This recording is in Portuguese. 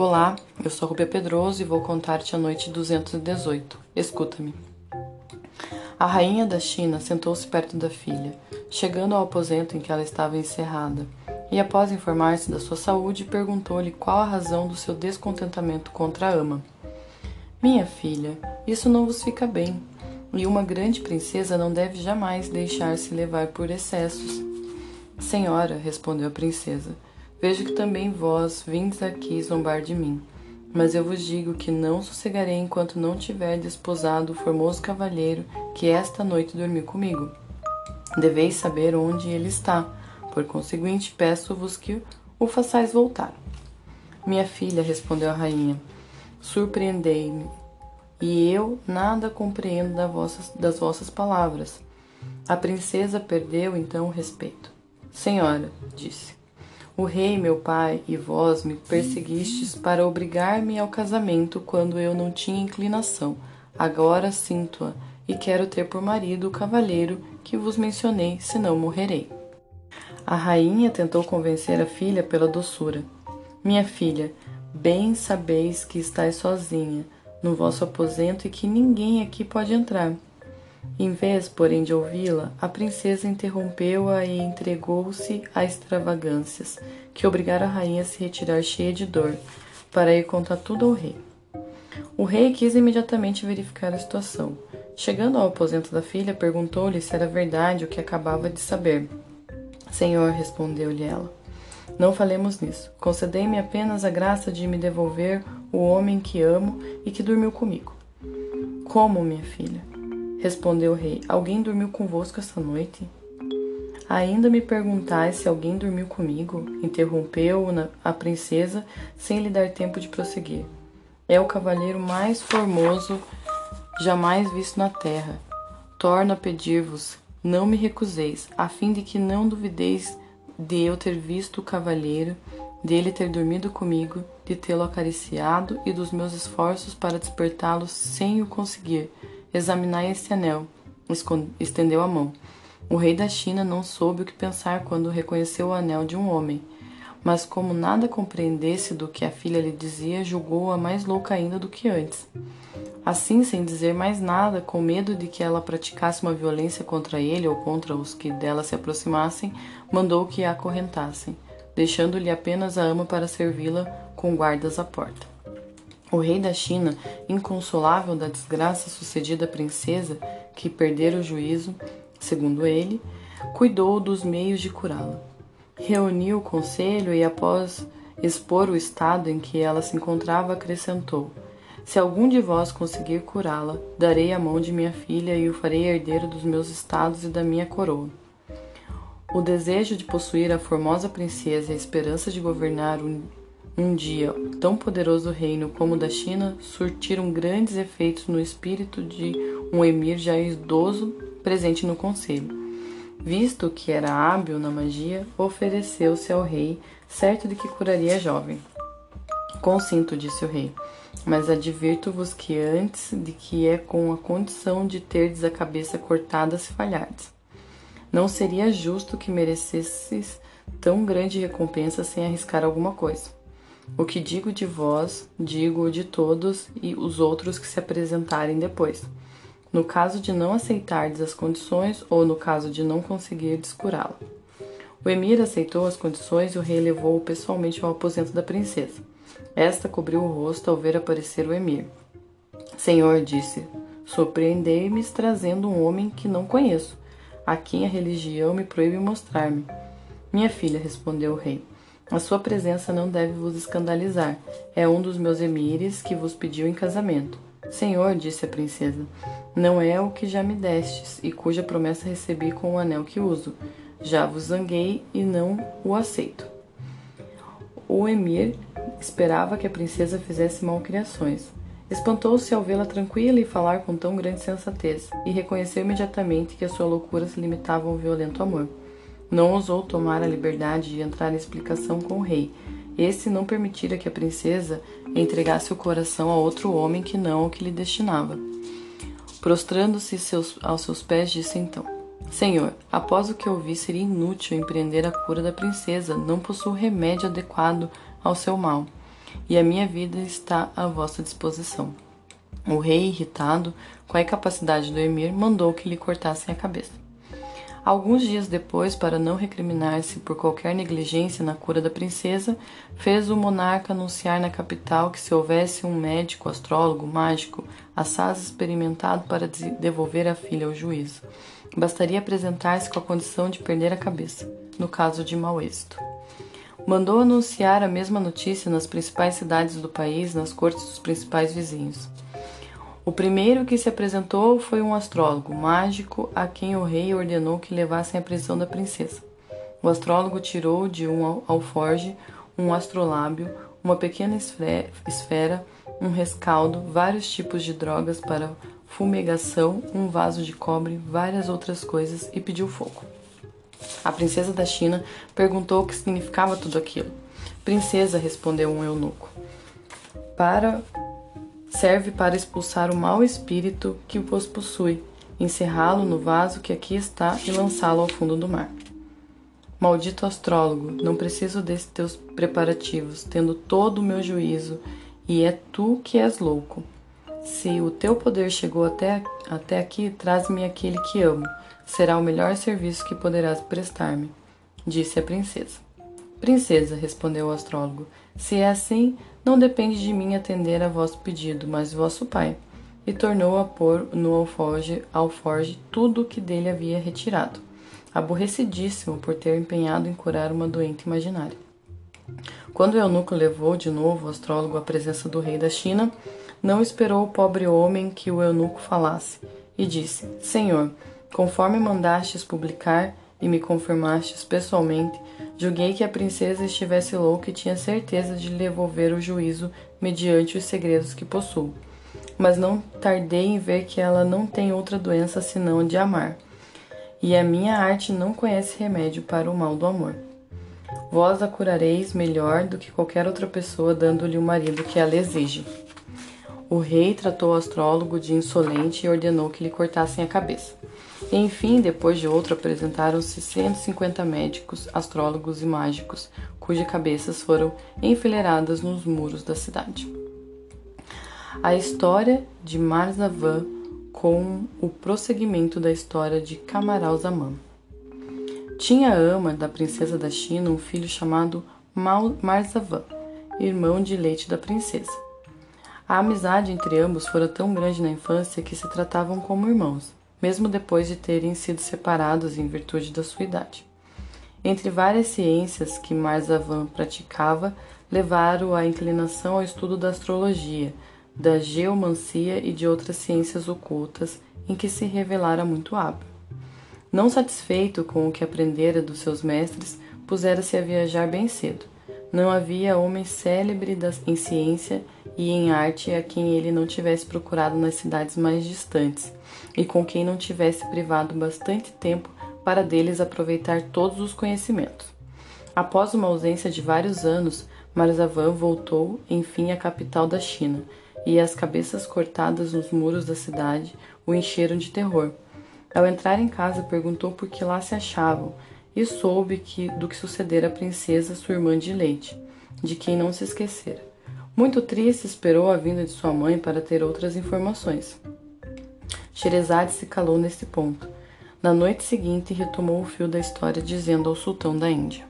Olá, eu sou Rubia Pedroso e vou contar-te a noite 218. Escuta-me. A rainha da China sentou-se perto da filha, chegando ao aposento em que ela estava encerrada, e após informar-se da sua saúde, perguntou-lhe qual a razão do seu descontentamento contra a ama. Minha filha, isso não vos fica bem, e uma grande princesa não deve jamais deixar-se levar por excessos. Senhora, respondeu a princesa, Vejo que também vós vindes aqui zombar de mim. Mas eu vos digo que não sossegarei enquanto não tiver desposado o formoso cavalheiro que esta noite dormiu comigo. Deveis saber onde ele está, por conseguinte peço-vos que o façais voltar. Minha filha, respondeu a rainha, surpreendei-me, e eu nada compreendo das vossas, das vossas palavras. A princesa perdeu então o respeito. Senhora, disse, o rei, meu pai, e vós me perseguistes para obrigar-me ao casamento quando eu não tinha inclinação. Agora sinto-a e quero ter por marido o cavalheiro que vos mencionei, senão morrerei. A rainha tentou convencer a filha pela doçura. Minha filha, bem sabeis que estáis sozinha no vosso aposento e que ninguém aqui pode entrar. Em vez, porém, de ouvi-la, a princesa interrompeu-a e entregou-se a extravagâncias, que obrigaram a rainha a se retirar cheia de dor, para ir contar tudo ao rei. O rei quis imediatamente verificar a situação. Chegando ao aposento da filha, perguntou-lhe se era verdade o que acabava de saber. Senhor, respondeu-lhe ela, não falemos nisso. Concedei-me apenas a graça de me devolver o homem que amo e que dormiu comigo. Como, minha filha? Respondeu o rei: Alguém dormiu convosco esta noite? Ainda me perguntais se alguém dormiu comigo? Interrompeu a princesa, sem lhe dar tempo de prosseguir. É o cavaleiro mais formoso jamais visto na terra. Torno a pedir-vos, não me recuseis, a fim de que não duvideis de eu ter visto o cavaleiro, dele ter dormido comigo, de tê-lo acariciado e dos meus esforços para despertá-lo sem o conseguir Examinai este anel. Estendeu a mão. O rei da China não soube o que pensar quando reconheceu o anel de um homem, mas como nada compreendesse do que a filha lhe dizia, julgou-a mais louca ainda do que antes. Assim, sem dizer mais nada, com medo de que ela praticasse uma violência contra ele ou contra os que dela se aproximassem, mandou que a acorrentassem, deixando-lhe apenas a ama para servi-la com guardas à porta. O rei da China, inconsolável da desgraça sucedida à princesa, que perdera o juízo, segundo ele, cuidou dos meios de curá-la. Reuniu o conselho e, após expor o estado em que ela se encontrava, acrescentou: Se algum de vós conseguir curá-la, darei a mão de minha filha e o farei herdeiro dos meus estados e da minha coroa. O desejo de possuir a formosa princesa e a esperança de governar um dia tão poderoso reino como o da China surtiram grandes efeitos no espírito de um emir já idoso presente no conselho. Visto que era hábil na magia, ofereceu-se ao rei, certo de que curaria a jovem. Consinto, disse o rei, mas advirto-vos que antes de que é com a condição de terdes a cabeça cortada se falhardes. Não seria justo que merecesses tão grande recompensa sem arriscar alguma coisa. O que digo de vós, digo de todos e os outros que se apresentarem depois. No caso de não aceitardes as condições ou no caso de não conseguir descurá-la. O emir aceitou as condições e o rei levou-o pessoalmente ao aposento da princesa. Esta cobriu o rosto ao ver aparecer o emir. Senhor, disse, surpreendei-me trazendo um homem que não conheço, a quem a religião me proíbe mostrar-me. Minha filha, respondeu o rei, a sua presença não deve vos escandalizar. É um dos meus emires que vos pediu em casamento. Senhor, disse a princesa, não é o que já me destes e cuja promessa recebi com o anel que uso. Já vos zanguei e não o aceito. O emir esperava que a princesa fizesse malcriações. Espantou-se ao vê-la tranquila e falar com tão grande sensatez, e reconheceu imediatamente que a sua loucura se limitava a um violento amor. Não ousou tomar a liberdade de entrar em explicação com o rei. Este não permitira que a princesa entregasse o coração a outro homem que não o que lhe destinava. Prostrando-se seus, aos seus pés, disse então: Senhor, após o que ouvi, seria inútil empreender a cura da princesa, não possuo remédio adequado ao seu mal. e a minha vida está à vossa disposição. O rei, irritado com a incapacidade do emir, mandou que lhe cortassem a cabeça. Alguns dias depois, para não recriminar-se por qualquer negligência na cura da princesa, fez o monarca anunciar na capital que se houvesse um médico, astrólogo, mágico, assaz experimentado para devolver a filha ao juízo, bastaria apresentar-se com a condição de perder a cabeça, no caso de mau êxito. Mandou anunciar a mesma notícia nas principais cidades do país, nas cortes dos principais vizinhos. O primeiro que se apresentou foi um astrólogo mágico a quem o rei ordenou que levassem à prisão da princesa. O astrólogo tirou de um alforge um astrolábio, uma pequena esfera, um rescaldo, vários tipos de drogas para fumegação, um vaso de cobre, várias outras coisas e pediu fogo. A princesa da China perguntou o que significava tudo aquilo. Princesa, respondeu um eunuco. Para serve para expulsar o mau espírito que vos possui, encerrá-lo no vaso que aqui está e lançá-lo ao fundo do mar. Maldito astrólogo, não preciso desses teus preparativos, tendo todo o meu juízo, e é tu que és louco. Se o teu poder chegou até, até aqui, traz-me aquele que amo. Será o melhor serviço que poderás prestar-me, disse a princesa. Princesa, respondeu o astrólogo, se é assim, não depende de mim atender a vosso pedido, mas vosso pai. E tornou a pôr no alforge, alforge tudo o que dele havia retirado, aborrecidíssimo por ter empenhado em curar uma doente imaginária. Quando o eunuco levou de novo o astrólogo à presença do rei da China, não esperou o pobre homem que o eunuco falasse, e disse: Senhor, conforme mandastes publicar e me confirmastes pessoalmente, julguei que a princesa estivesse louca e tinha certeza de lhe devolver o juízo mediante os segredos que possuo. Mas não tardei em ver que ela não tem outra doença senão de amar. E a minha arte não conhece remédio para o mal do amor. Vós a curareis melhor do que qualquer outra pessoa, dando-lhe o marido que ela exige. O rei tratou o astrólogo de insolente e ordenou que lhe cortassem a cabeça. Enfim, depois de outro, apresentaram-se 150 médicos, astrólogos e mágicos, cujas cabeças foram enfileiradas nos muros da cidade. A história de Marzavan com o prosseguimento da história de Camaralzaman. Tinha a ama da princesa da China um filho chamado Marzavan, irmão de leite da princesa. A amizade entre ambos fora tão grande na infância que se tratavam como irmãos mesmo depois de terem sido separados em virtude da sua idade. Entre várias ciências que Marzavan praticava, levaram a inclinação ao estudo da astrologia, da geomancia e de outras ciências ocultas em que se revelara muito hábil. Não satisfeito com o que aprendera dos seus mestres, pusera-se a viajar bem cedo. Não havia homem célebre em ciência e em arte a quem ele não tivesse procurado nas cidades mais distantes, e com quem não tivesse privado bastante tempo para deles aproveitar todos os conhecimentos. Após uma ausência de vários anos, Marzavan voltou, enfim, à capital da China, e as cabeças cortadas nos muros da cidade o encheram de terror. Ao entrar em casa, perguntou por que lá se achavam e soube que, do que sucedera à princesa, sua irmã de leite, de quem não se esquecera. Muito triste, esperou a vinda de sua mãe para ter outras informações. Sherezade se calou nesse ponto. Na noite seguinte, retomou o fio da história, dizendo ao sultão da Índia: